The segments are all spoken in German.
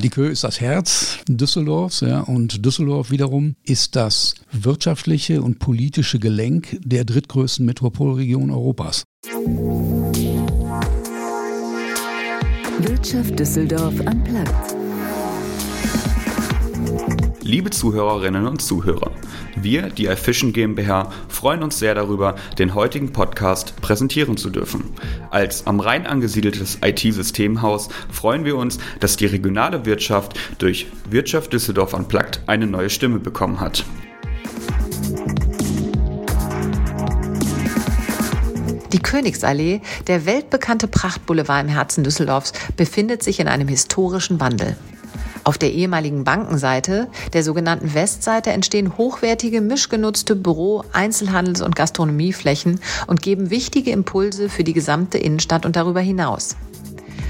Die Kö ist das Herz Düsseldorfs ja, und Düsseldorf wiederum ist das wirtschaftliche und politische Gelenk der drittgrößten Metropolregion Europas. Wirtschaft Düsseldorf am Platz. Liebe Zuhörerinnen und Zuhörer, wir, die iFishing GmbH, freuen uns sehr darüber, den heutigen Podcast präsentieren zu dürfen. Als am Rhein angesiedeltes IT-Systemhaus freuen wir uns, dass die regionale Wirtschaft durch Wirtschaft Düsseldorf Unplugged eine neue Stimme bekommen hat. Die Königsallee, der weltbekannte Prachtboulevard im Herzen Düsseldorfs, befindet sich in einem historischen Wandel. Auf der ehemaligen Bankenseite, der sogenannten Westseite, entstehen hochwertige, mischgenutzte Büro-, Einzelhandels- und Gastronomieflächen und geben wichtige Impulse für die gesamte Innenstadt und darüber hinaus.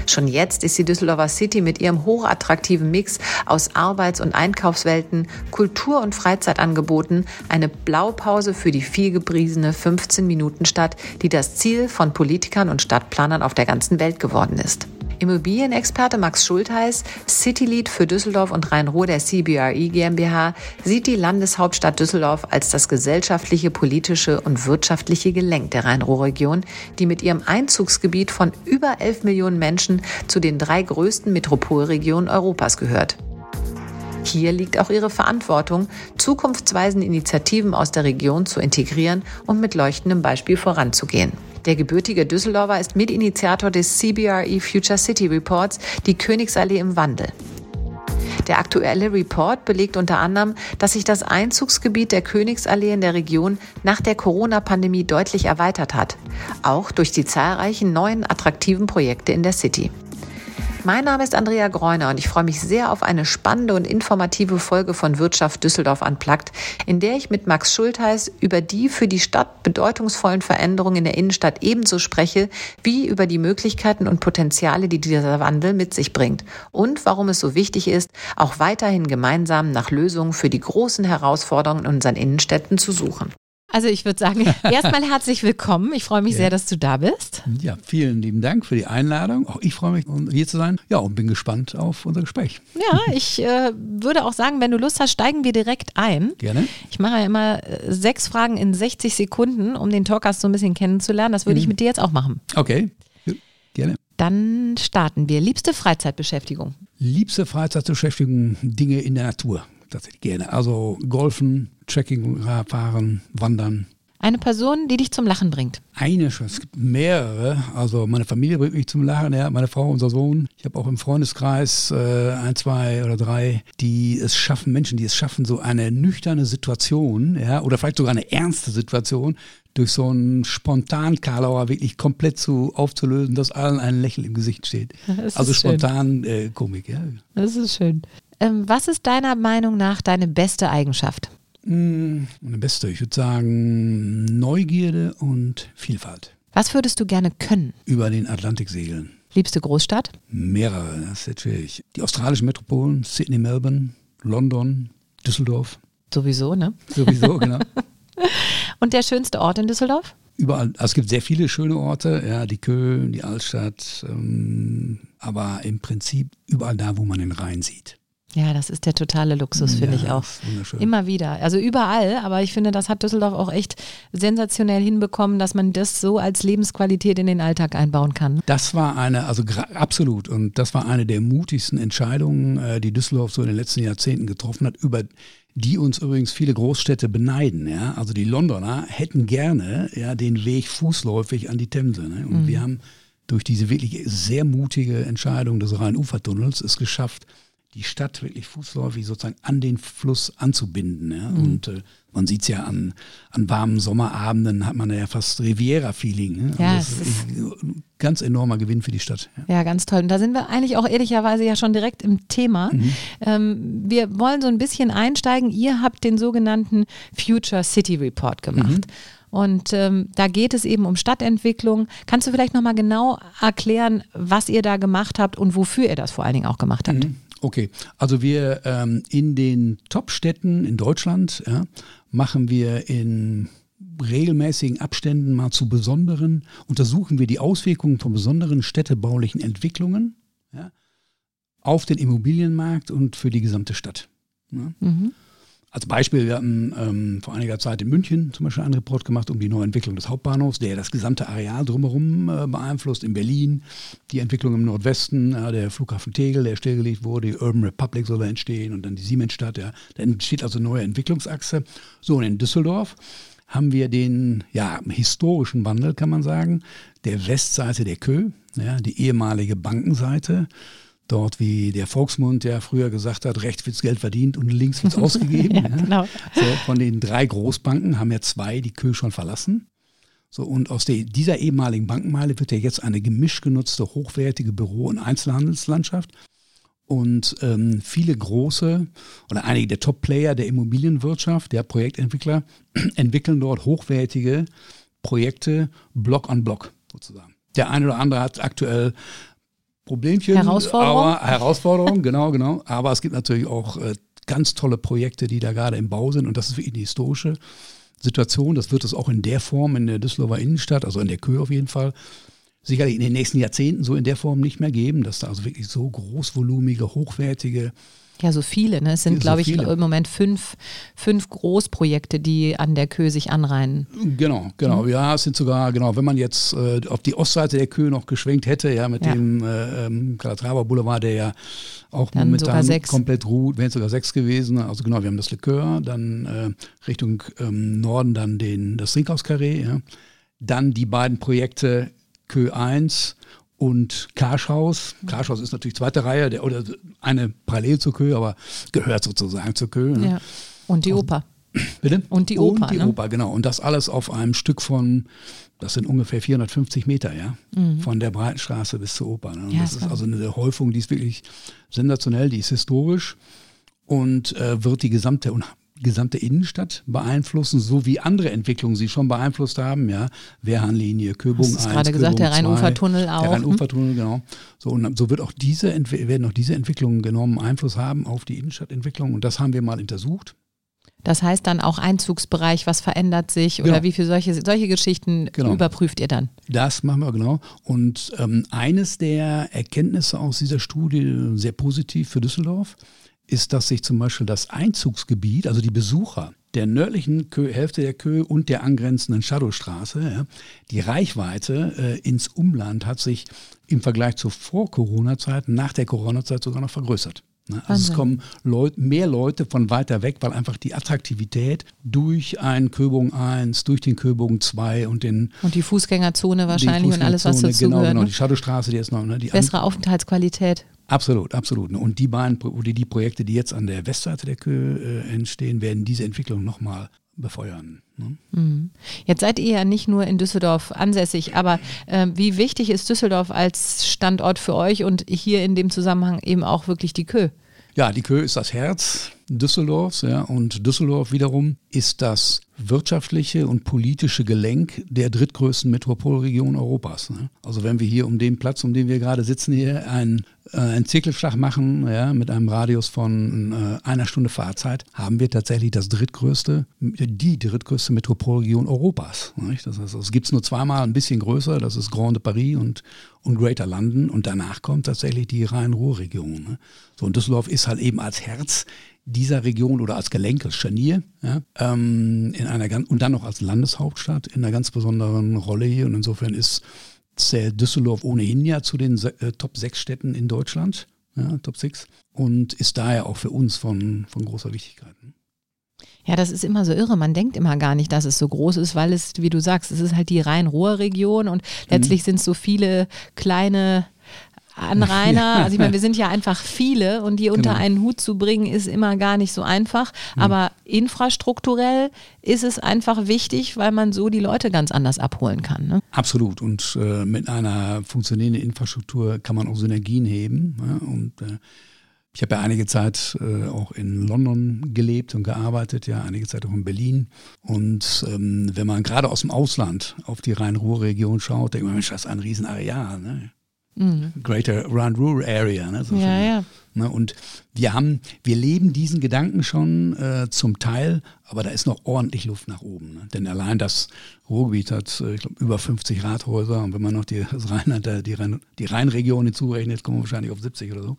Schon jetzt ist die Düsseldorfer City mit ihrem hochattraktiven Mix aus Arbeits- und Einkaufswelten, Kultur- und Freizeitangeboten eine Blaupause für die vielgepriesene 15-Minuten-Stadt, die das Ziel von Politikern und Stadtplanern auf der ganzen Welt geworden ist. Immobilienexperte Max Schultheiß, Citylead für Düsseldorf und Rhein-Ruhr der CBRE GmbH, sieht die Landeshauptstadt Düsseldorf als das gesellschaftliche, politische und wirtschaftliche Gelenk der Rhein-Ruhr-Region, die mit ihrem Einzugsgebiet von über 11 Millionen Menschen zu den drei größten Metropolregionen Europas gehört. Hier liegt auch ihre Verantwortung, zukunftsweisende Initiativen aus der Region zu integrieren und mit leuchtendem Beispiel voranzugehen. Der gebürtige Düsseldorfer ist Mitinitiator des CBRE Future City Reports, die Königsallee im Wandel. Der aktuelle Report belegt unter anderem, dass sich das Einzugsgebiet der Königsallee in der Region nach der Corona-Pandemie deutlich erweitert hat, auch durch die zahlreichen neuen attraktiven Projekte in der City. Mein Name ist Andrea Greuner und ich freue mich sehr auf eine spannende und informative Folge von Wirtschaft Düsseldorf Unplugged, in der ich mit Max Schultheiß über die für die Stadt bedeutungsvollen Veränderungen in der Innenstadt ebenso spreche, wie über die Möglichkeiten und Potenziale, die dieser Wandel mit sich bringt und warum es so wichtig ist, auch weiterhin gemeinsam nach Lösungen für die großen Herausforderungen in unseren Innenstädten zu suchen. Also ich würde sagen, erstmal herzlich willkommen. Ich freue mich ja. sehr, dass du da bist. Ja, vielen lieben Dank für die Einladung. Auch ich freue mich, hier zu sein. Ja, und bin gespannt auf unser Gespräch. Ja, ich äh, würde auch sagen, wenn du Lust hast, steigen wir direkt ein. Gerne. Ich mache ja immer äh, sechs Fragen in 60 Sekunden, um den Talkers so ein bisschen kennenzulernen. Das würde mhm. ich mit dir jetzt auch machen. Okay, gerne. Dann starten wir. Liebste Freizeitbeschäftigung? Liebste Freizeitbeschäftigung, Dinge in der Natur tatsächlich gerne. Also Golfen, Trekking fahren, Wandern. Eine Person, die dich zum Lachen bringt? Eine schon. Es gibt mehrere. Also meine Familie bringt mich zum Lachen, ja, meine Frau, unser Sohn. Ich habe auch im Freundeskreis äh, ein, zwei oder drei, die es schaffen, Menschen, die es schaffen, so eine nüchterne Situation, ja, oder vielleicht sogar eine ernste Situation durch so einen spontan Karlauer wirklich komplett zu aufzulösen, dass allen ein Lächeln im Gesicht steht. Also spontan äh, Komik, ja. Das ist schön. Ähm, was ist deiner Meinung nach deine beste Eigenschaft? Hm, meine beste, ich würde sagen Neugierde und Vielfalt. Was würdest du gerne können? Über den Atlantik segeln. Liebste Großstadt? Mehrere, das ist jetzt schwierig. Die australischen Metropolen, Sydney, Melbourne, London, Düsseldorf. Sowieso, ne? Sowieso, genau. und der schönste Ort in Düsseldorf? Überall. Also es gibt sehr viele schöne Orte, ja, die Köln, die Altstadt, ähm, aber im Prinzip überall da, wo man den Rhein sieht. Ja, das ist der totale Luxus, finde ja, ich auch. Immer wieder. Also überall, aber ich finde, das hat Düsseldorf auch echt sensationell hinbekommen, dass man das so als Lebensqualität in den Alltag einbauen kann. Das war eine, also absolut, und das war eine der mutigsten Entscheidungen, äh, die Düsseldorf so in den letzten Jahrzehnten getroffen hat, über die uns übrigens viele Großstädte beneiden. Ja? Also die Londoner hätten gerne ja, den Weg fußläufig an die Themse. Ne? Und mhm. wir haben durch diese wirklich sehr mutige Entscheidung des Rhein-Ufer-Tunnels es geschafft, die Stadt wirklich fußläufig sozusagen an den Fluss anzubinden. Ja? Mhm. Und äh, man sieht es ja an, an warmen Sommerabenden, hat man ja fast Riviera-Feeling. Ne? Ja, also das ist ein ganz enormer Gewinn für die Stadt. Ja. ja. ganz toll. Und da sind wir eigentlich auch ehrlicherweise ja schon direkt im Thema. Mhm. Ähm, wir wollen so ein bisschen einsteigen. Ihr habt den sogenannten Future City Report gemacht. Mhm. Und ähm, da geht es eben um Stadtentwicklung. Kannst du vielleicht nochmal genau erklären, was ihr da gemacht habt und wofür ihr das vor allen Dingen auch gemacht habt? Okay, also wir ähm, in den Top-Städten in Deutschland ja, machen wir in regelmäßigen Abständen mal zu besonderen, untersuchen wir die Auswirkungen von besonderen städtebaulichen Entwicklungen ja, auf den Immobilienmarkt und für die gesamte Stadt. Ne? Mhm. Als Beispiel, wir hatten ähm, vor einiger Zeit in München zum Beispiel einen Report gemacht um die neue Entwicklung des Hauptbahnhofs, der das gesamte Areal drumherum äh, beeinflusst. In Berlin die Entwicklung im Nordwesten, äh, der Flughafen Tegel, der stillgelegt wurde, die Urban Republic soll da entstehen und dann die Siemensstadt. Ja. Da entsteht also eine neue Entwicklungsachse. So, und in Düsseldorf haben wir den ja, historischen Wandel, kann man sagen, der Westseite der Kö, ja, die ehemalige Bankenseite dort, wie der Volksmund ja früher gesagt hat, rechts wird Geld verdient und links wird ausgegeben. ja, genau. so, von den drei Großbanken haben ja zwei die Kö schon verlassen. So, und aus der, dieser ehemaligen Bankenmeile wird ja jetzt eine gemischt genutzte, hochwertige Büro- und Einzelhandelslandschaft. Und ähm, viele große oder einige der Top-Player der Immobilienwirtschaft, der Projektentwickler, entwickeln dort hochwertige Projekte Block an Block sozusagen. Der eine oder andere hat aktuell Problemchen. Herausforderung. Aber, Herausforderung, genau, genau. Aber es gibt natürlich auch äh, ganz tolle Projekte, die da gerade im Bau sind. Und das ist wirklich eine historische Situation. Das wird es auch in der Form in der Düsseldorfer Innenstadt, also in der Kö auf jeden Fall, sicherlich in den nächsten Jahrzehnten so in der Form nicht mehr geben, dass da also wirklich so großvolumige, hochwertige ja, so viele. Ne? Es sind, glaube ich, viele. im Moment fünf, fünf Großprojekte, die an der Kö sich anreihen. Genau, genau. Mhm. Ja, es sind sogar, genau, wenn man jetzt äh, auf die Ostseite der Kö noch geschwenkt hätte, ja, mit ja. dem äh, ähm, Calatrava Boulevard, der ja auch dann momentan komplett ruht, wären es sogar sechs gewesen. Also genau, wir haben das Likör, dann äh, Richtung ähm, Norden dann den, das Trinkhauskarree, ja. Dann die beiden Projekte Kö 1 und Karschhaus. Karschhaus ist natürlich zweite Reihe der, oder eine parallel zur Kö, aber gehört sozusagen zur Kö. Ne? Ja. Und die Oper. Bitte? Und die Oper. Und die ne? Oper, genau. Und das alles auf einem Stück von, das sind ungefähr 450 Meter, ja, mhm. von der Breitenstraße bis zur Oper. Ne? Ja, das ist also eine Häufung, die ist wirklich sensationell, die ist historisch und äh, wird die gesamte gesamte Innenstadt beeinflussen, so wie andere Entwicklungen sie schon beeinflusst haben, ja, Wehrhahnlinie, Köbung 1, gerade gesagt, der Rheinufertunnel auch. Der Rheinufertunnel, genau. So, und so wird auch diese, werden auch diese Entwicklungen genommen Einfluss haben auf die Innenstadtentwicklung und das haben wir mal untersucht. Das heißt dann auch Einzugsbereich, was verändert sich oder genau. wie viele solche, solche Geschichten genau. überprüft ihr dann? Das machen wir genau. Und ähm, eines der Erkenntnisse aus dieser Studie, sehr positiv für Düsseldorf, ist, dass sich zum Beispiel das Einzugsgebiet, also die Besucher der nördlichen Kö Hälfte der Kö und der angrenzenden Shadowstraße, ja, die Reichweite äh, ins Umland hat sich im Vergleich zu Vor-Corona-Zeiten, nach der Corona-Zeit sogar noch vergrößert. Ne? Also es kommen Leut, mehr Leute von weiter weg, weil einfach die Attraktivität durch einen Köbogen 1, durch den Köbogen 2 und den und die Fußgängerzone wahrscheinlich Fußgängerzone, und alles was dazu genau, gehört. Genau, die Shadowstraße, die ist noch ne, die bessere Aufenthaltsqualität. Absolut, absolut. Und die beiden oder die Projekte, die jetzt an der Westseite der Kö äh, entstehen, werden diese Entwicklung nochmal befeuern. Ne? Mhm. Jetzt seid ihr ja nicht nur in Düsseldorf ansässig, aber äh, wie wichtig ist Düsseldorf als Standort für euch und hier in dem Zusammenhang eben auch wirklich die Kö? Ja, die Kö ist das Herz Düsseldorfs, ja, und Düsseldorf wiederum ist das wirtschaftliche und politische Gelenk der drittgrößten Metropolregion Europas. Ne? Also wenn wir hier um den Platz, um den wir gerade sitzen hier, einen, äh, einen Zirkelschlag machen, ja, mit einem Radius von äh, einer Stunde Fahrzeit, haben wir tatsächlich das drittgrößte, die drittgrößte Metropolregion Europas. Nicht? Das heißt, es gibt es nur zweimal ein bisschen größer, das ist Grand de Paris und, und Greater London und danach kommt tatsächlich die Rhein-Ruhr-Region. Ne? So, und Düsseldorf ist halt eben als Herz dieser Region oder als Gelenk, als Scharnier, ja, ähm, in einer ganz, und dann noch als Landeshauptstadt in einer ganz besonderen Rolle hier. Und insofern ist zählt Düsseldorf ohnehin ja zu den äh, Top 6 Städten in Deutschland, ja, Top 6, und ist daher auch für uns von, von großer Wichtigkeit. Ja, das ist immer so irre. Man denkt immer gar nicht, dass es so groß ist, weil es, wie du sagst, es ist halt die Rhein-Ruhr-Region und letztlich mhm. sind es so viele kleine Anrainer. Also ich meine, wir sind ja einfach viele und die unter genau. einen Hut zu bringen, ist immer gar nicht so einfach. Mhm. Aber infrastrukturell ist es einfach wichtig, weil man so die Leute ganz anders abholen kann. Ne? Absolut. Und äh, mit einer funktionierenden Infrastruktur kann man auch Synergien heben. Ja? Und äh, ich habe ja einige Zeit äh, auch in London gelebt und gearbeitet, ja, einige Zeit auch in Berlin. Und ähm, wenn man gerade aus dem Ausland auf die Rhein-Ruhr-Region schaut, denkt man, Mensch, das ist ein Riesenareal. Ne? Mhm. Greater Run Rural Area. Ne, so ja, ja. Ne, und wir haben, wir leben diesen Gedanken schon äh, zum Teil, aber da ist noch ordentlich Luft nach oben. Ne? Denn allein das Ruhrgebiet hat, äh, ich glaube, über 50 Rathäuser und wenn man noch die, das Rheinland, die, Rhein, die Rheinregion hinzurechnet, kommen wir wahrscheinlich auf 70 oder so.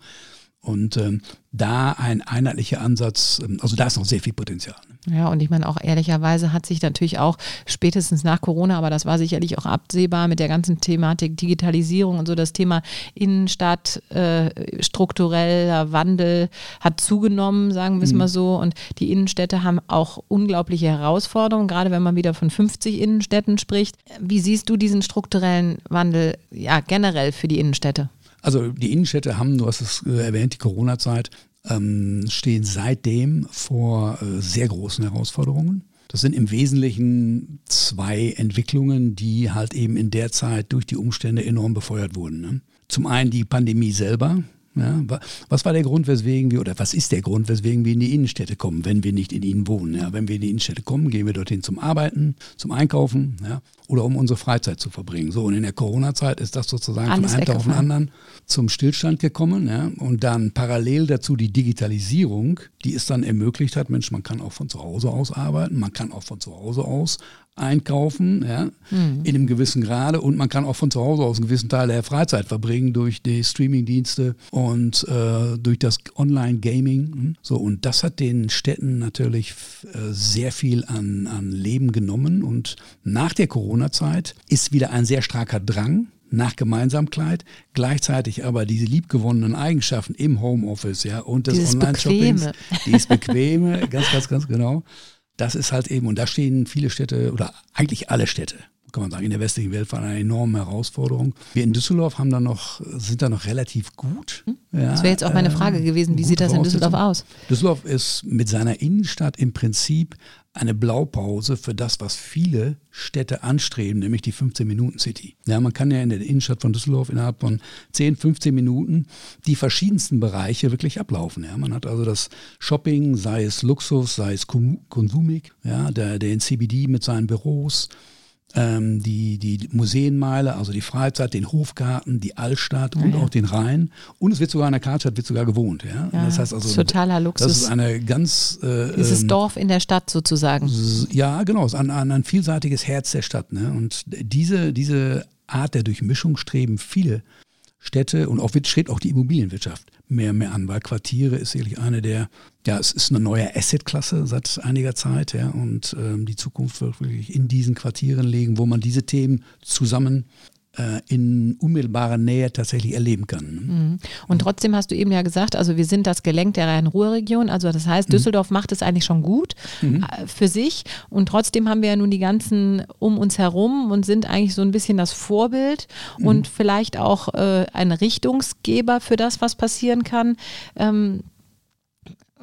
Und ähm, da ein einheitlicher Ansatz, ähm, also da ist noch sehr viel Potenzial. Ne? Ja, und ich meine auch ehrlicherweise hat sich natürlich auch spätestens nach Corona, aber das war sicherlich auch absehbar mit der ganzen Thematik Digitalisierung und so, das Thema Innenstadt, äh, struktureller Wandel hat zugenommen, sagen wir es mhm. mal so. Und die Innenstädte haben auch unglaubliche Herausforderungen, gerade wenn man wieder von 50 Innenstädten spricht. Wie siehst du diesen strukturellen Wandel ja generell für die Innenstädte? Also die Innenstädte haben, du hast es äh, erwähnt, die Corona-Zeit, ähm, stehen seitdem vor äh, sehr großen Herausforderungen. Das sind im Wesentlichen zwei Entwicklungen, die halt eben in der Zeit durch die Umstände enorm befeuert wurden. Ne? Zum einen die Pandemie selber, ja, was war der Grund, weswegen wir, oder was ist der Grund, weswegen wir in die Innenstädte kommen, wenn wir nicht in ihnen wohnen? Ja, wenn wir in die Innenstädte kommen, gehen wir dorthin zum Arbeiten, zum Einkaufen ja, oder um unsere Freizeit zu verbringen. So, und in der Corona-Zeit ist das sozusagen Alles von einem Tag auf den anderen zum Stillstand gekommen. Ja, und dann parallel dazu die Digitalisierung, die es dann ermöglicht hat, Mensch, man kann auch von zu Hause aus arbeiten, man kann auch von zu Hause aus einkaufen, ja, mhm. in einem gewissen Grade und man kann auch von zu Hause aus einen gewissen Teil der Freizeit verbringen durch die Streamingdienste und äh, durch das Online-Gaming. Hm. So, und das hat den Städten natürlich äh, sehr viel an, an Leben genommen und nach der Corona-Zeit ist wieder ein sehr starker Drang nach Gemeinsamkeit, gleichzeitig aber diese liebgewonnenen Eigenschaften im Homeoffice ja, und des Online-Shoppings, die ist bequeme, ganz, ganz, ganz genau das ist halt eben, und da stehen viele Städte oder eigentlich alle Städte, kann man sagen, in der westlichen Welt vor einer enormen Herausforderung. Wir in Düsseldorf haben da noch, sind da noch relativ gut. Hm? Ja, das wäre jetzt auch meine Frage äh, gewesen. Wie sieht das in Düsseldorf aus? Düsseldorf ist mit seiner Innenstadt im Prinzip eine Blaupause für das, was viele Städte anstreben, nämlich die 15-Minuten-City. Ja, man kann ja in der Innenstadt von Düsseldorf innerhalb von 10, 15 Minuten die verschiedensten Bereiche wirklich ablaufen. Ja, man hat also das Shopping, sei es Luxus, sei es Konsumik, ja, der, in CBD mit seinen Büros, ähm, die, die Museenmeile, also die Freizeit, den Hofgarten, die Altstadt und ja. auch den Rhein. Und es wird sogar in der Karlstadt wird sogar gewohnt. Ja? ja das heißt also, totaler Luxus. Das ist eine ganz... Äh, Dieses ähm, Dorf in der Stadt sozusagen. Ja, genau. Es ist ein, ein, ein vielseitiges Herz der Stadt. Ne? Und diese, diese Art der Durchmischung streben viele Städte und auch strebt auch die Immobilienwirtschaft mehr mehr an, weil Quartiere ist sicherlich eine der, ja, es ist eine neue Assetklasse seit einiger Zeit, ja, und ähm, die Zukunft wird wirklich in diesen Quartieren liegen, wo man diese Themen zusammen in unmittelbarer Nähe tatsächlich erleben kann. Mhm. Und trotzdem hast du eben ja gesagt, also wir sind das Gelenk der Rhein-Ruhr-Region, also das heißt, mhm. Düsseldorf mhm. macht es eigentlich schon gut mhm. Äh, für sich und trotzdem haben wir ja nun die ganzen um uns herum und sind eigentlich so ein bisschen das Vorbild mhm. und vielleicht auch äh, ein Richtungsgeber für das, was passieren kann. Ähm,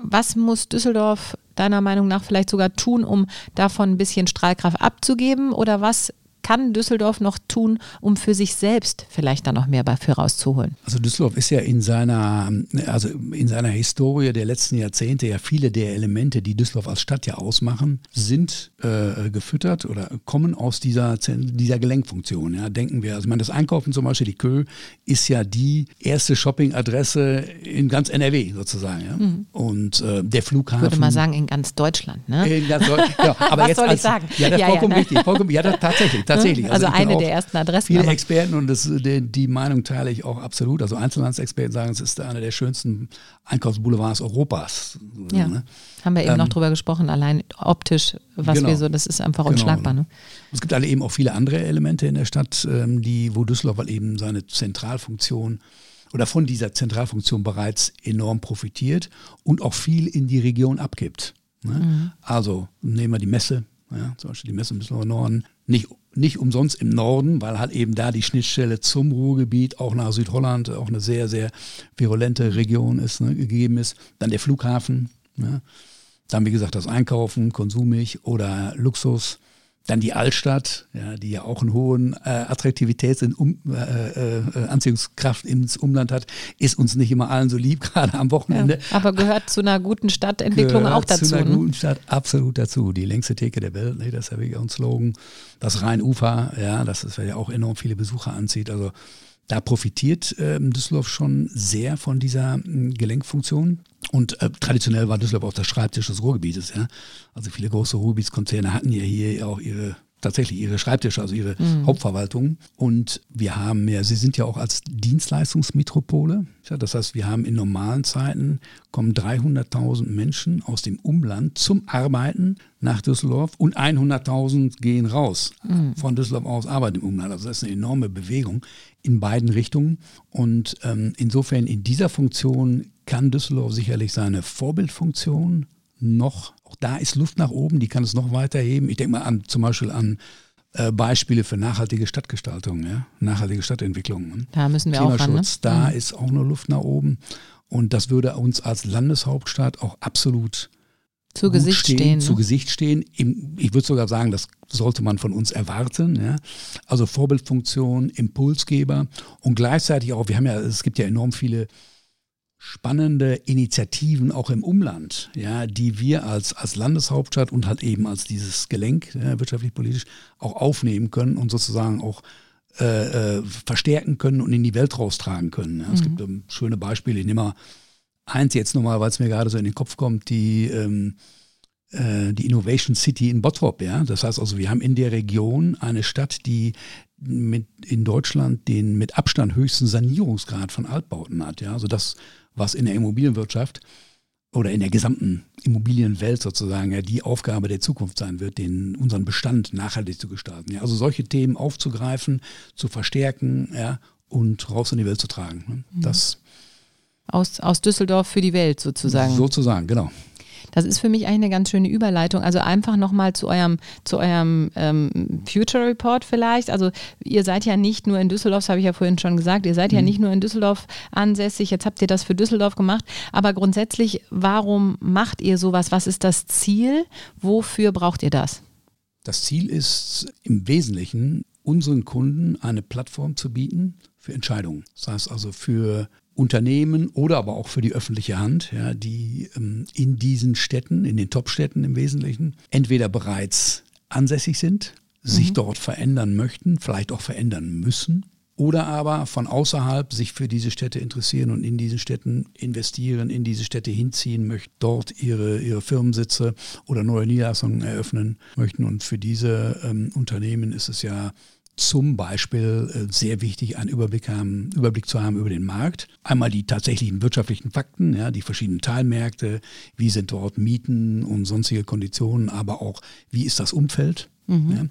was muss Düsseldorf deiner Meinung nach vielleicht sogar tun, um davon ein bisschen Strahlkraft abzugeben? Oder was kann Düsseldorf noch tun, um für sich selbst vielleicht da noch mehr dafür rauszuholen? Also Düsseldorf ist ja in seiner, also in seiner Historie der letzten Jahrzehnte ja viele der Elemente, die Düsseldorf als Stadt ja ausmachen, sind äh, gefüttert oder kommen aus dieser, dieser Gelenkfunktion. Ja. Denken wir, also ich meine, das Einkaufen zum Beispiel, die Kö, ist ja die erste Shoppingadresse in ganz NRW sozusagen. Ja. Mhm. Und äh, der Flughafen. Ich würde mal sagen, in ganz Deutschland. Ne? In ganz Deutschland, ja, aber Was jetzt soll als, ich sagen? Ja, das ist ja, vollkommen ja, ne? richtig. Vollkommen, ja, das, tatsächlich. Tatsächlich. Also, also eine der ersten Adressen. Viele Experten und das, die, die, Meinung teile ich auch absolut. Also Einzelhandsexperten sagen, es ist einer der schönsten Einkaufsboulevards Europas. Ja. Ne? Haben wir eben ähm, noch drüber gesprochen, allein optisch, was genau, wir so, das ist einfach genau. unschlagbar. Ne? Es gibt alle eben auch viele andere Elemente in der Stadt, ähm, die, wo Düsseldorf weil eben seine Zentralfunktion oder von dieser Zentralfunktion bereits enorm profitiert und auch viel in die Region abgibt. Ne? Mhm. Also nehmen wir die Messe, ja, zum Beispiel die Messe im Düsseldorfer Norden, nicht, nicht umsonst im Norden, weil halt eben da die Schnittstelle zum Ruhrgebiet, auch nach Südholland, auch eine sehr, sehr virulente Region ist, ne, gegeben ist. Dann der Flughafen, ja. dann wie gesagt das Einkaufen, Konsumig oder Luxus. Dann die Altstadt, ja, die ja auch einen hohen äh, Attraktivitäts- und um, äh, äh, Anziehungskraft ins Umland hat, ist uns nicht immer allen so lieb, gerade am Wochenende. Ja, aber gehört zu einer guten Stadtentwicklung auch dazu. Zu einer ne? guten Stadt absolut dazu. Die längste Theke der Welt, nee, das ist ja wirklich auch ein Slogan. Das Rheinufer, ja, das ist ja auch enorm viele Besucher anzieht. Also da profitiert äh, Düsseldorf schon sehr von dieser äh, Gelenkfunktion. Und äh, traditionell war Düsseldorf auch der Schreibtisch des Ruhrgebietes. Ja? Also viele große Ruhrgebietskonzerne hatten ja hier auch ihre tatsächlich ihre Schreibtische, also ihre mhm. Hauptverwaltung. Und wir haben ja, sie sind ja auch als Dienstleistungsmetropole. Ja, das heißt, wir haben in normalen Zeiten kommen 300.000 Menschen aus dem Umland zum Arbeiten nach Düsseldorf und 100.000 gehen raus mhm. von Düsseldorf aus arbeiten im Umland. Also das ist eine enorme Bewegung in beiden Richtungen. Und ähm, insofern in dieser Funktion kann Düsseldorf sicherlich seine Vorbildfunktion noch, auch da ist Luft nach oben, die kann es noch weiter heben. Ich denke mal an zum Beispiel an äh, Beispiele für nachhaltige Stadtgestaltung, ja? nachhaltige Stadtentwicklung. Ne? Da müssen wir auch ran, ne? da mhm. ist auch noch Luft nach oben. Und das würde uns als Landeshauptstadt auch absolut zu Gesicht stehen, stehen ne? zu Gesicht stehen. ich würde sogar sagen, das sollte man von uns erwarten. Ja? Also Vorbildfunktion, Impulsgeber und gleichzeitig auch, wir haben ja, es gibt ja enorm viele spannende Initiativen auch im Umland, ja, die wir als, als Landeshauptstadt und halt eben als dieses Gelenk ja, wirtschaftlich-politisch auch aufnehmen können und sozusagen auch äh, äh, verstärken können und in die Welt raustragen können. Ja. Es mhm. gibt ähm, schöne Beispiele. Ich nehme mal eins jetzt nochmal, weil es mir gerade so in den Kopf kommt, die, ähm, äh, die Innovation City in Bottrop. Ja? Das heißt also, wir haben in der Region eine Stadt, die mit in Deutschland den mit Abstand höchsten Sanierungsgrad von Altbauten hat. Ja? Also das was in der Immobilienwirtschaft oder in der gesamten Immobilienwelt sozusagen ja die Aufgabe der Zukunft sein wird, den unseren Bestand nachhaltig zu gestalten. Ja, also solche Themen aufzugreifen, zu verstärken ja, und raus in die Welt zu tragen. Ne? Mhm. Das aus, aus Düsseldorf für die Welt sozusagen. Sozusagen, genau. Das ist für mich eigentlich eine ganz schöne Überleitung. Also einfach nochmal zu eurem, zu eurem ähm, Future Report vielleicht. Also ihr seid ja nicht nur in Düsseldorf, das habe ich ja vorhin schon gesagt, ihr seid mhm. ja nicht nur in Düsseldorf ansässig, jetzt habt ihr das für Düsseldorf gemacht, aber grundsätzlich, warum macht ihr sowas? Was ist das Ziel? Wofür braucht ihr das? Das Ziel ist im Wesentlichen, unseren Kunden eine Plattform zu bieten für Entscheidungen. Das heißt also für Unternehmen oder aber auch für die öffentliche Hand, ja, die ähm, in diesen Städten, in den Top-Städten im Wesentlichen, entweder bereits ansässig sind, sich mhm. dort verändern möchten, vielleicht auch verändern müssen, oder aber von außerhalb sich für diese Städte interessieren und in diesen Städten investieren, in diese Städte hinziehen möchten, dort ihre, ihre Firmensitze oder neue Niederlassungen eröffnen möchten. Und für diese ähm, Unternehmen ist es ja zum Beispiel äh, sehr wichtig, einen Überblick, haben, Überblick zu haben über den Markt. Einmal die tatsächlichen wirtschaftlichen Fakten, ja, die verschiedenen Teilmärkte, wie sind dort Mieten und sonstige Konditionen, aber auch, wie ist das Umfeld, mhm. ja,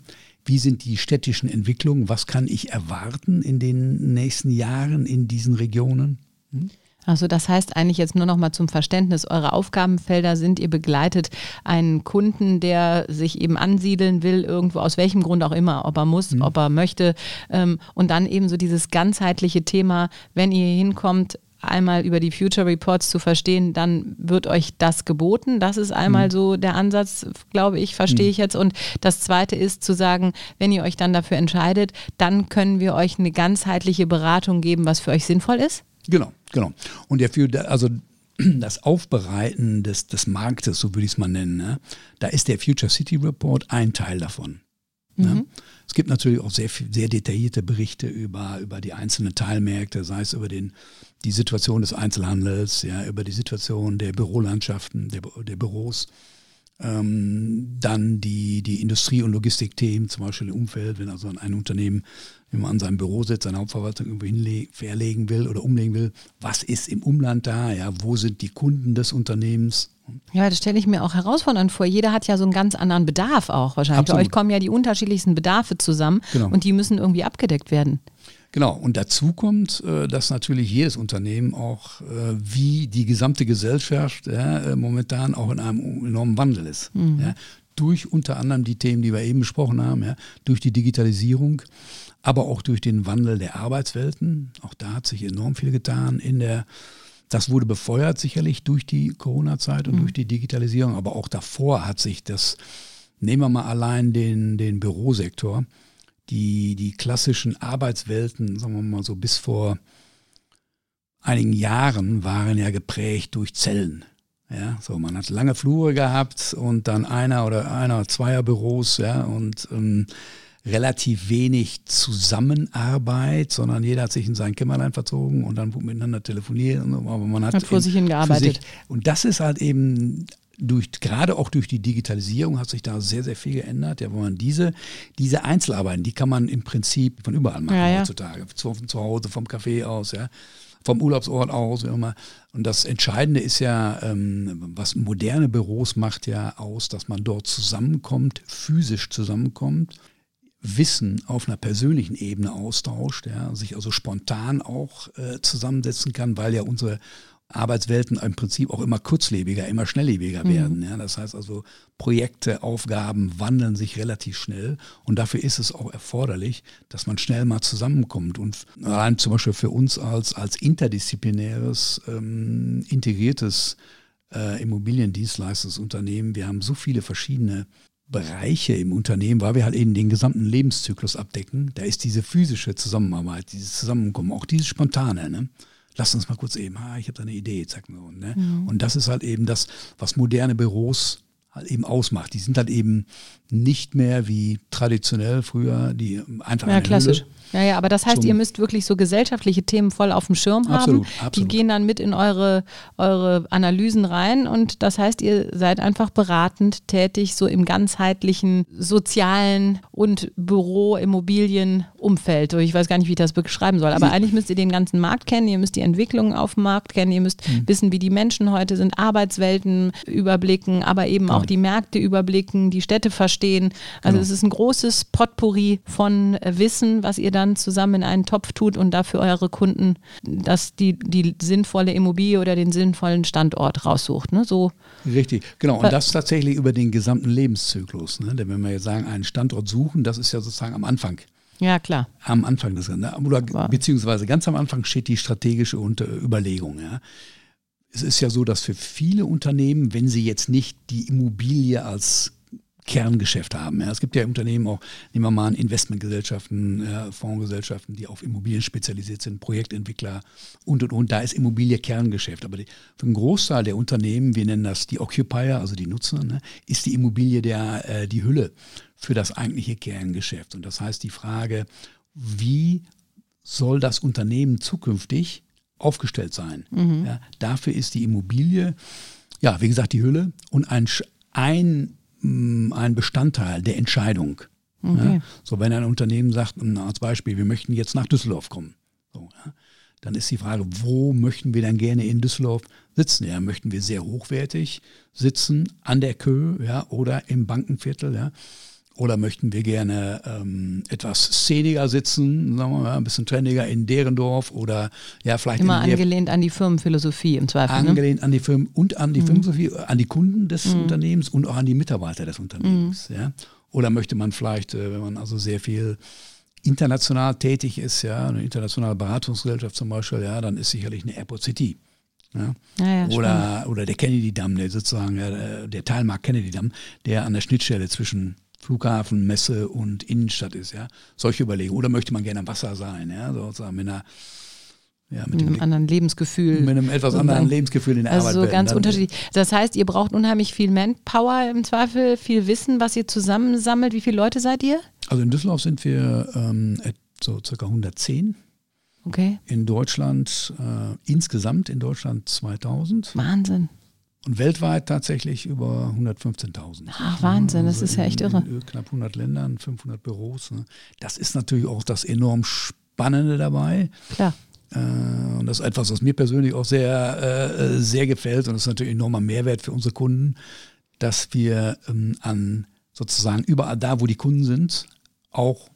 wie sind die städtischen Entwicklungen, was kann ich erwarten in den nächsten Jahren in diesen Regionen. Hm? Also das heißt eigentlich jetzt nur noch mal zum Verständnis, eure Aufgabenfelder sind, ihr begleitet einen Kunden, der sich eben ansiedeln will, irgendwo aus welchem Grund auch immer, ob er muss, mhm. ob er möchte. Ähm, und dann eben so dieses ganzheitliche Thema, wenn ihr hinkommt, einmal über die Future Reports zu verstehen, dann wird euch das geboten. Das ist einmal mhm. so der Ansatz, glaube ich, verstehe mhm. ich jetzt. Und das Zweite ist zu sagen, wenn ihr euch dann dafür entscheidet, dann können wir euch eine ganzheitliche Beratung geben, was für euch sinnvoll ist. Genau, genau. Und der also das Aufbereiten des, des Marktes, so würde ich es mal nennen, ne? da ist der Future City Report ein Teil davon. Ne? Mhm. Ne? Es gibt natürlich auch sehr, sehr detaillierte Berichte über, über die einzelnen Teilmärkte, sei es über den, die Situation des Einzelhandels, ja, über die Situation der Bürolandschaften, der, der Büros. Ähm, dann die, die Industrie- und Logistikthemen, zum Beispiel im Umfeld, wenn also ein Unternehmen wenn man an seinem Büro sitzt, seine Hauptverwaltung irgendwo hinlegen, verlegen will oder umlegen will, was ist im Umland da, ja, wo sind die Kunden des Unternehmens? Ja, das stelle ich mir auch herausfordernd vor. Jeder hat ja so einen ganz anderen Bedarf auch wahrscheinlich. Absolut. Bei euch kommen ja die unterschiedlichsten Bedarfe zusammen genau. und die müssen irgendwie abgedeckt werden. Genau, und dazu kommt, äh, dass natürlich jedes Unternehmen auch äh, wie die gesamte Gesellschaft ja, äh, momentan auch in einem enormen Wandel ist. Mhm. Ja, durch unter anderem die Themen, die wir eben besprochen haben, ja, durch die Digitalisierung, aber auch durch den Wandel der Arbeitswelten. Auch da hat sich enorm viel getan in der das wurde befeuert sicherlich durch die Corona-Zeit und mhm. durch die Digitalisierung, aber auch davor hat sich das, nehmen wir mal allein den, den Bürosektor, die, die klassischen Arbeitswelten, sagen wir mal so bis vor einigen Jahren waren ja geprägt durch Zellen. Ja, so man hat lange Flure gehabt und dann einer oder einer zweier Büros, ja, und ähm, relativ wenig Zusammenarbeit, sondern jeder hat sich in sein Kämmerlein verzogen und dann miteinander telefoniert. Aber man hat, hat vor sich hingearbeitet. Und das ist halt eben durch, gerade auch durch die Digitalisierung hat sich da sehr, sehr viel geändert. Ja, wo man diese, diese Einzelarbeiten, die kann man im Prinzip von überall machen Ja, ja. heutzutage. Zu, zu Hause, vom Café aus, ja, vom Urlaubsort aus, wie immer. Und das Entscheidende ist ja, ähm, was moderne Büros macht ja aus, dass man dort zusammenkommt, physisch zusammenkommt. Wissen auf einer persönlichen Ebene austauscht, ja, sich also spontan auch äh, zusammensetzen kann, weil ja unsere Arbeitswelten im Prinzip auch immer kurzlebiger, immer schnelllebiger werden. Ja. Das heißt also, Projekte, Aufgaben wandeln sich relativ schnell und dafür ist es auch erforderlich, dass man schnell mal zusammenkommt. Und allein zum Beispiel für uns als, als interdisziplinäres, ähm, integriertes äh, Immobiliendienstleistungsunternehmen, wir haben so viele verschiedene Bereiche im Unternehmen, weil wir halt eben den gesamten Lebenszyklus abdecken. Da ist diese physische Zusammenarbeit, dieses Zusammenkommen, auch dieses Spontane. Ne? Lass uns mal kurz eben, ah, ich habe da eine Idee, zack. so, Ne? Und das ist halt eben das, was moderne Büros halt eben ausmacht. Die sind halt eben nicht mehr wie traditionell früher, die einfach Ja, klassisch. Hülle. Ja, ja, aber das heißt, ihr müsst wirklich so gesellschaftliche Themen voll auf dem Schirm haben. Absolut, Die absolut. gehen dann mit in eure, eure Analysen rein und das heißt, ihr seid einfach beratend tätig, so im ganzheitlichen sozialen und Büro, Immobilien Umfeld. Ich weiß gar nicht, wie ich das beschreiben soll, aber eigentlich müsst ihr den ganzen Markt kennen, ihr müsst die Entwicklungen auf dem Markt kennen, ihr müsst Mhm. wissen, wie die Menschen heute sind, Arbeitswelten überblicken, aber eben auch die Märkte überblicken, die Städte verstehen. Also Genau. es ist ein großes Potpourri von äh, Wissen, was ihr dann zusammen in einen Topf tut und dafür eure Kunden, dass die, die sinnvolle Immobilie oder den sinnvollen Standort raussucht. Ne? So, Richtig, genau. Und das tatsächlich über den gesamten Lebenszyklus. Ne? Denn wenn wir jetzt sagen, einen Standort suchen, das ist ja sozusagen am Anfang. ja klar. Am Anfang des Ganzen. Oder Ja. beziehungsweise ganz am Anfang steht die strategische Überlegung. Ja. Es ist ja so, dass für viele Unternehmen, wenn sie jetzt nicht die Immobilie als Kerngeschäft haben. Ja. Es gibt ja Unternehmen auch, nehmen wir mal an, Investmentgesellschaften, ja, Fondsgesellschaften, die auf Immobilien spezialisiert sind, Projektentwickler und und und. Da ist Immobilie Kerngeschäft. Aber die, für einen Großteil der Unternehmen, wir nennen das die Occupier, also die Nutzer, ne, ist die Immobilie der, äh, die Hülle für das eigentliche Kerngeschäft. Und das heißt die Frage, wie soll das Unternehmen zukünftig aufgestellt sein? Ja, dafür ist die Immobilie, ja, wie gesagt, die Hülle und ein, ein, mm, ein Bestandteil der Entscheidung. Ja, so, wenn ein Unternehmen sagt, na, als Beispiel, wir möchten jetzt nach Düsseldorf kommen, so, ja, dann ist die Frage, wo möchten wir dann gerne in Düsseldorf sitzen? Ja, möchten wir sehr hochwertig sitzen an der Kö ja, oder im Bankenviertel? Ja? Oder möchten wir gerne ähm, etwas szeniger sitzen, sagen wir mal, ein bisschen trendiger in Derendorf oder ja, vielleicht Immer angelehnt an die Firmenphilosophie im Zweifel. Ne? angelehnt an die Firmen und an die Firmenphilosophie, an die Kunden des Unternehmens und auch an die Mitarbeiter des Unternehmens. Ja? Oder möchte man vielleicht, äh, wenn man also sehr viel international tätig ist, ja, eine internationale Beratungsgesellschaft zum Beispiel, ja, dann ist sicherlich eine Airport City. Ja? Ja, ja, oder, oder der Kennedy-Damm, der sozusagen, der- Teilmarkt Kennedy-Damm, der an der Schnittstelle zwischen Flughafen, Messe und Innenstadt ist, ja. Solche Überlegungen. Oder möchte man gerne am Wasser sein, ja, sozusagen mit einer, ja, mit Mit einem anderen Lebensgefühl. mit einem etwas anderen Lebensgefühl in der Also Arbeit. so werden. ganz unterschiedlich. Das heißt, ihr braucht unheimlich viel Manpower im Zweifel, viel Wissen, was ihr zusammensammelt. Wie viele Leute seid ihr? Also in Düsseldorf sind wir ähm, so circa 110. Okay, In Deutschland, äh, insgesamt in Deutschland 2000 Wahnsinn. Und weltweit tatsächlich über 115.000. Ach, Wahnsinn, das ist ja echt in, irre. In knapp 100 Ländern, 500 Büros. Ne? Das ist natürlich auch das enorm Spannende dabei. Klar. Äh, und das ist etwas, was mir persönlich auch sehr, äh, sehr gefällt. Und das ist natürlich ein enormer Mehrwert für unsere Kunden, dass wir ähm, an sozusagen überall da, wo die Kunden sind, auch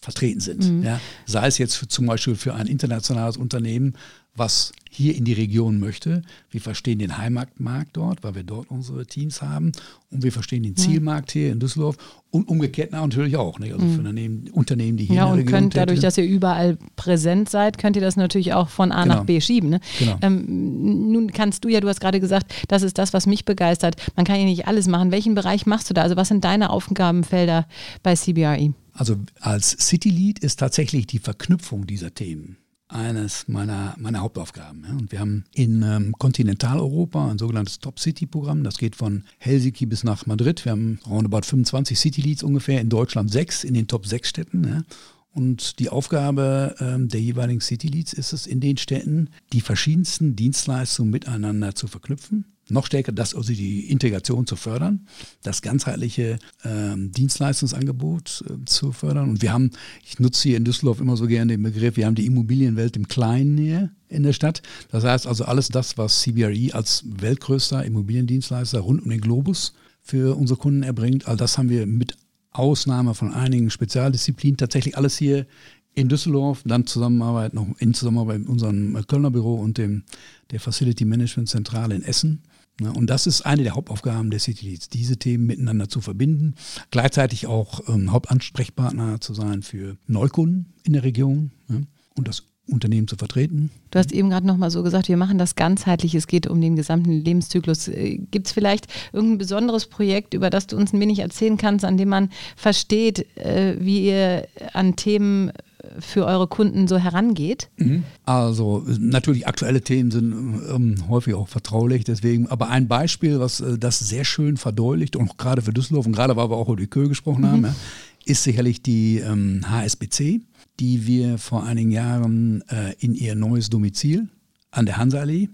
vertreten sind. Mhm. Ja? Sei es jetzt für, zum Beispiel für ein internationales Unternehmen, was hier in die Region möchte. Wir verstehen den Heimatmarkt dort, weil wir dort unsere Teams haben. Und wir verstehen den Zielmarkt hier in Düsseldorf. Und umgekehrt natürlich auch. Nicht? Also für Unternehmen, Unternehmen, die hier Mhm. Ja, in der und Region könnt dadurch, dass ihr überall präsent seid, könnt ihr das natürlich auch von A Genau. nach B schieben. Ne? Genau. Ähm, nun kannst du ja, du hast gerade gesagt, das ist das, was mich begeistert. Man kann ja nicht alles machen. Welchen Bereich machst du da? Also was sind deine Aufgabenfelder bei CBRE? Also als City Lead ist tatsächlich die Verknüpfung dieser Themen eines meiner, meiner Hauptaufgaben. Und wir haben in ähm, Kontinentaleuropa ein sogenanntes Top-City-Programm. Das geht von Helsinki bis nach Madrid. Wir haben roundabout 25 City Leads ungefähr, in Deutschland sechs, in den Top 6 Städten. Ja. Und die Aufgabe ähm, der jeweiligen City Leads ist es, in den Städten die verschiedensten Dienstleistungen miteinander zu verknüpfen. Noch stärker das, also die Integration zu fördern, das ganzheitliche ähm, Dienstleistungsangebot äh, zu fördern. Und wir haben, ich nutze hier in Düsseldorf immer so gerne den Begriff, wir haben die Immobilienwelt im Kleinen hier in der Stadt. Das heißt also alles das, was CBRE als weltgrößter Immobiliendienstleister rund um den Globus für unsere Kunden erbringt, all das haben wir mit Ausnahme von einigen Spezialdisziplinen tatsächlich alles hier in Düsseldorf, dann Zusammenarbeit noch in Zusammenarbeit mit unserem Kölner Büro und dem der Facility Management Zentrale in Essen. Und das ist eine der Hauptaufgaben der City Leads, diese Themen miteinander zu verbinden, gleichzeitig auch ähm, Hauptansprechpartner zu sein für Neukunden in der Region ja, und das Unternehmen zu vertreten. Du hast eben gerade nochmal so gesagt, wir machen das ganzheitlich, es geht um den gesamten Lebenszyklus. Äh, Gibt es vielleicht irgendein besonderes Projekt, über das du uns ein wenig erzählen kannst, an dem man versteht, äh, wie ihr an Themen für eure Kunden so herangeht? Mhm. Also natürlich aktuelle Themen sind ähm, häufig auch vertraulich, deswegen, aber ein Beispiel, was äh, das sehr schön verdeutlicht und gerade für Düsseldorf und gerade weil wir auch über die Kö gesprochen mhm. haben, ja, ist sicherlich die ähm, HSBC, die wir vor einigen Jahren äh, in ihr neues Domizil an der Hanseallee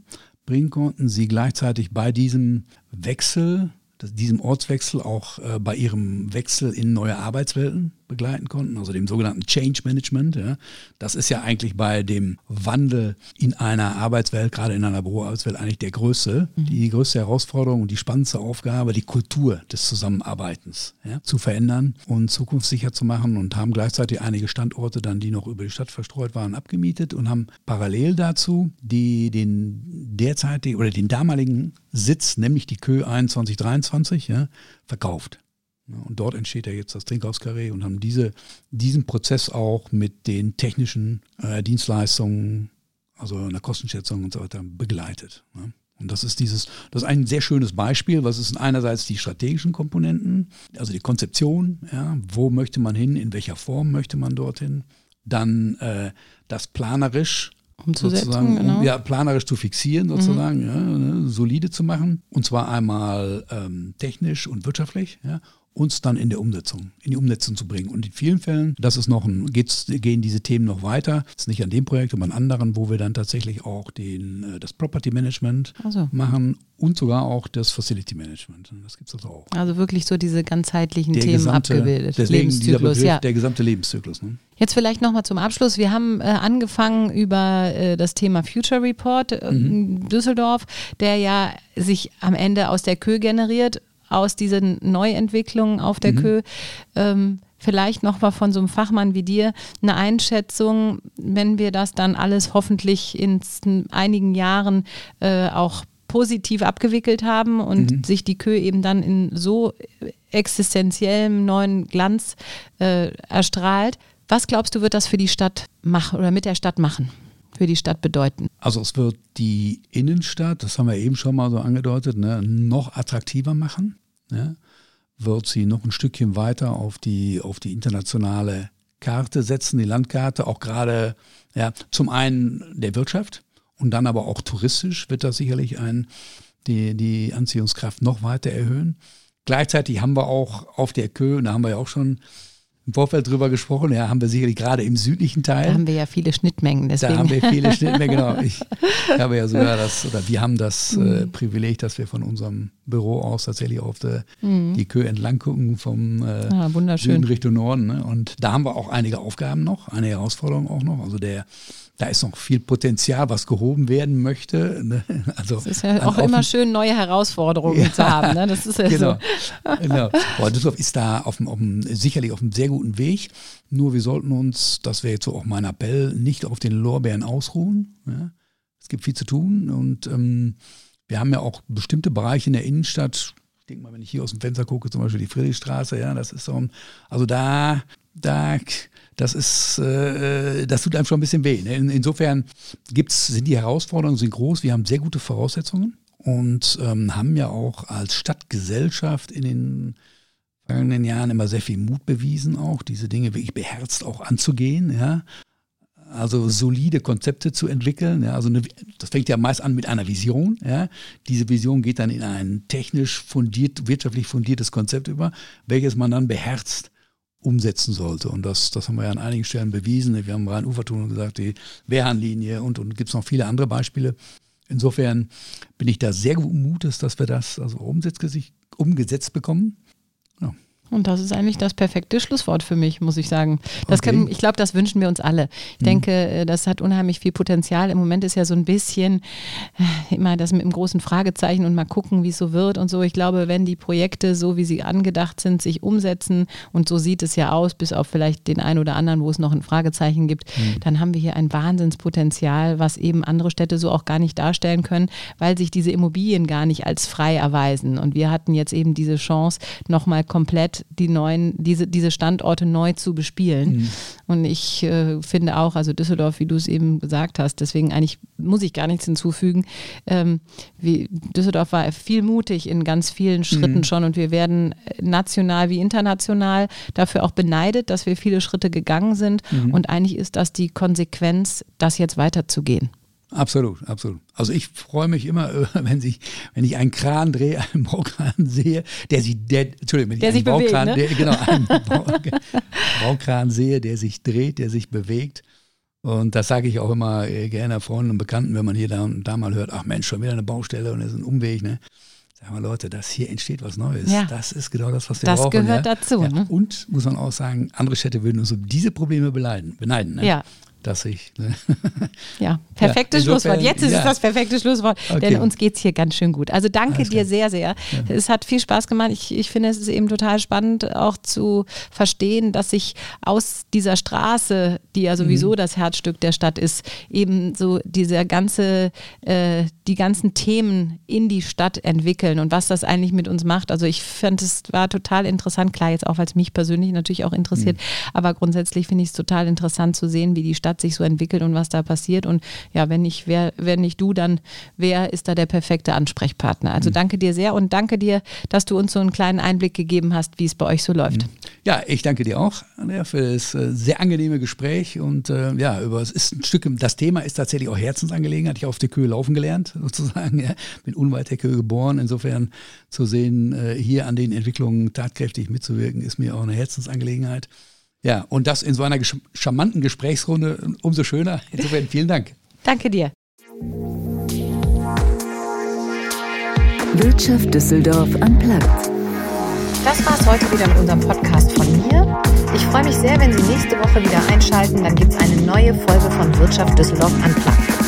bringen konnten, sie gleichzeitig bei diesem Wechsel diesem Ortswechsel auch äh, bei ihrem Wechsel in neue Arbeitswelten begleiten konnten, also dem sogenannten Change Management. Ja. Das ist ja eigentlich bei dem Wandel in einer Arbeitswelt, gerade in einer Büroarbeitswelt, eigentlich der größte, mhm. die größte Herausforderung und die spannendste Aufgabe, die Kultur des Zusammenarbeitens ja, zu verändern und zukunftssicher zu machen und haben gleichzeitig einige Standorte dann, die noch über die Stadt verstreut waren, abgemietet und haben parallel dazu die den derzeitigen oder den damaligen Sitz, nämlich die Kö 2123, ja, verkauft. Und dort entsteht ja jetzt das Trinkhauskarree und haben diese, diesen Prozess auch mit den technischen äh, Dienstleistungen, also einer Kostenschätzung und so weiter, begleitet. Ne? Und das ist dieses, das ist ein sehr schönes Beispiel, was ist einerseits die strategischen Komponenten, also die Konzeption, ja, wo möchte man hin, in welcher Form möchte man dorthin, dann äh, das planerisch umzusetzen, sozusagen, genau. um, ja, planerisch zu fixieren, sozusagen, mhm. ja, ne, solide zu machen. Und zwar einmal ähm, technisch und wirtschaftlich, ja, uns dann in der Umsetzung, in die Umsetzung zu bringen. Und in vielen Fällen, das ist noch ein, gehen diese Themen noch weiter. Das ist nicht an dem Projekt, aber an anderen, wo wir dann tatsächlich auch den, äh, das Property Management so. machen und sogar auch das Facility Management. Das gibt es also auch. Also wirklich so diese ganzheitlichen der Themen gesamte, abgebildet. Deswegen Lebenszyklus, Begriff, ja. Der gesamte Lebenszyklus. Ne? Jetzt vielleicht nochmal zum Abschluss. Wir haben äh, angefangen über äh, das Thema Future Report äh, mhm. Düsseldorf, der ja sich am Ende aus der Kö generiert aus diesen Neuentwicklungen auf der mhm. Kö. Ähm, vielleicht noch mal von so einem Fachmann wie dir eine Einschätzung, wenn wir das dann alles hoffentlich in einigen Jahren äh, auch positiv abgewickelt haben und mhm. sich die Kö eben dann in so existenziellem neuen Glanz äh, erstrahlt. Was glaubst du, wird das für die Stadt machen oder mit der Stadt machen? Für die Stadt bedeuten? Also es wird die Innenstadt, das haben wir eben schon mal so angedeutet, ne, noch attraktiver machen ja, wird sie noch ein Stückchen weiter auf die, auf die internationale Karte setzen, die Landkarte, auch gerade ja, zum einen der Wirtschaft und dann aber auch touristisch wird das sicherlich ein, die, die Anziehungskraft noch weiter erhöhen. Gleichzeitig haben wir auch auf der Kö, da haben wir ja auch schon im Vorfeld drüber gesprochen. Ja, haben wir sicherlich gerade im südlichen Teil. Da haben wir ja viele Schnittmengen. Deswegen. Da haben wir viele Schnittmengen, genau. Ich habe ja sogar das, oder wir haben das äh, mhm. Privileg, dass wir von unserem Büro aus tatsächlich auf der, mhm. die Kö entlang gucken, vom äh, ah, Süden Richtung Norden. Ne? Und da haben wir auch einige Aufgaben noch, eine Herausforderung auch noch. Also der da ist noch viel Potenzial, was gehoben werden möchte. Ne? Also es ist ja auch immer schön, neue Herausforderungen ja, zu haben. Ne? Das ist ja genau. so. genau. Boah, Düsseldorf ist da auf, auf, sicherlich auf einem sehr guten Weg. Nur wir sollten uns, das wäre jetzt so auch mein Appell, nicht auf den Lorbeeren ausruhen. Ja? Es gibt viel zu tun und ähm, wir haben ja auch bestimmte Bereiche in der Innenstadt. Ich denke mal, wenn ich hier aus dem Fenster gucke, zum Beispiel die Friedrichstraße, ja, das ist so, also da, da das ist, äh, das tut einem schon ein bisschen weh. Ne? In, insofern gibt's, sind die Herausforderungen sind groß. Wir haben sehr gute Voraussetzungen und ähm, haben ja auch als Stadtgesellschaft in den vergangenen Jahren immer sehr viel Mut bewiesen, auch diese Dinge wirklich beherzt auch anzugehen. Ja? Also solide Konzepte zu entwickeln. Ja, also eine, das fängt ja meist an mit einer Vision. Ja. Diese Vision geht dann in ein technisch fundiert, wirtschaftlich fundiertes Konzept über, welches man dann beherzt umsetzen sollte. Und das, das haben wir ja an einigen Stellen bewiesen. Wir haben Rhein-Ufertunnel gesagt, die Wehrhahnlinie und, und gibt es noch viele andere Beispiele. Insofern bin ich da sehr guten Mutes, dass wir das also umsetzt, umgesetzt bekommen. Ja. Und das ist eigentlich das perfekte Schlusswort für mich, muss ich sagen. Das okay. können, ich glaube, das wünschen wir uns alle. Ich mhm. denke, äh, das hat unheimlich viel Potenzial. Im Moment ist ja so ein bisschen äh, immer das mit einem großen Fragezeichen und mal gucken, wie es so wird und so. Ich glaube, wenn die Projekte so, wie sie angedacht sind, sich umsetzen und so sieht es ja aus, bis auf vielleicht den einen oder anderen, wo es noch ein Fragezeichen gibt, mhm. dann haben wir hier ein Wahnsinnspotenzial, was eben andere Städte so auch gar nicht darstellen können, weil sich diese Immobilien gar nicht als frei erweisen. Und wir hatten jetzt eben diese Chance, nochmal komplett die neuen, diese, diese Standorte neu zu bespielen. Mhm. Und ich äh, finde auch, also Düsseldorf, wie du es eben gesagt hast, deswegen eigentlich muss ich gar nichts hinzufügen. Ähm, wie, Düsseldorf war viel mutig in ganz vielen Schritten mhm. schon und wir werden national wie international dafür auch beneidet, dass wir viele Schritte gegangen sind. Mhm. Und eigentlich ist das die Konsequenz, das jetzt weiterzugehen. Absolut, absolut. Also ich freue mich immer, wenn, sich, wenn ich einen Kran drehe, einen Baukran sehe, der sich, der, Entschuldigung, wenn der ich einen Baukran, bewegt, ne? der, genau, einen Baukran sehe, der sich dreht, der sich bewegt. Und das sage ich auch immer äh, gerne Freunden und Bekannten, wenn man hier da und da mal hört, ach Mensch, schon wieder eine Baustelle und es ist ein Umweg, ne? Sagen wir Leute, das hier entsteht was Neues. Ja. Das ist genau das, was wir das brauchen. Das gehört ja? dazu. Ja. Ne? Und muss man auch sagen, andere Städte würden uns um diese Probleme beneiden. beneiden ne? Ja, dass ich. Ne? Ja, perfektes ja, Schlusswort. Jetzt ist ja. es das perfekte Schlusswort, okay. denn uns geht es hier ganz schön gut. Also danke Alles dir klar. sehr, sehr. Ja. Es hat viel Spaß gemacht. Ich, ich finde, es ist eben total spannend, auch zu verstehen, dass sich aus dieser Straße, die ja sowieso mhm. das Herzstück der Stadt ist, eben so dieser ganze, äh, die ganzen Themen in die Stadt entwickeln und was das eigentlich mit uns macht. Also ich fand es war total interessant, klar, jetzt auch, weil es mich persönlich natürlich auch interessiert, mhm. aber grundsätzlich finde ich es total interessant zu sehen, wie die Stadt sich so entwickelt und was da passiert. Und ja, wenn nicht, wer, wenn nicht du, dann wer ist da der perfekte Ansprechpartner? Also mhm. danke dir sehr und danke dir, dass du uns so einen kleinen Einblick gegeben hast, wie es bei euch so läuft. Mhm. Ja, ich danke dir auch, Andrea, für das äh, sehr angenehme Gespräch. Und äh, ja, über es ist ein Stück, das Thema ist tatsächlich auch Herzensangelegenheit. Ich habe auf der Kühe laufen gelernt, sozusagen. Ja. Bin unweit der Kühe geboren. Insofern zu sehen, äh, hier an den Entwicklungen tatkräftig mitzuwirken, ist mir auch eine Herzensangelegenheit. Ja, und das in so einer charmanten Gesprächsrunde umso schöner. Insofern vielen Dank. Danke dir. Wirtschaft Düsseldorf am Platz. Das war es heute wieder mit unserem Podcast von mir. Ich freue mich sehr, wenn Sie nächste Woche wieder einschalten. Dann gibt es eine neue Folge von Wirtschaft Düsseldorf am Platz.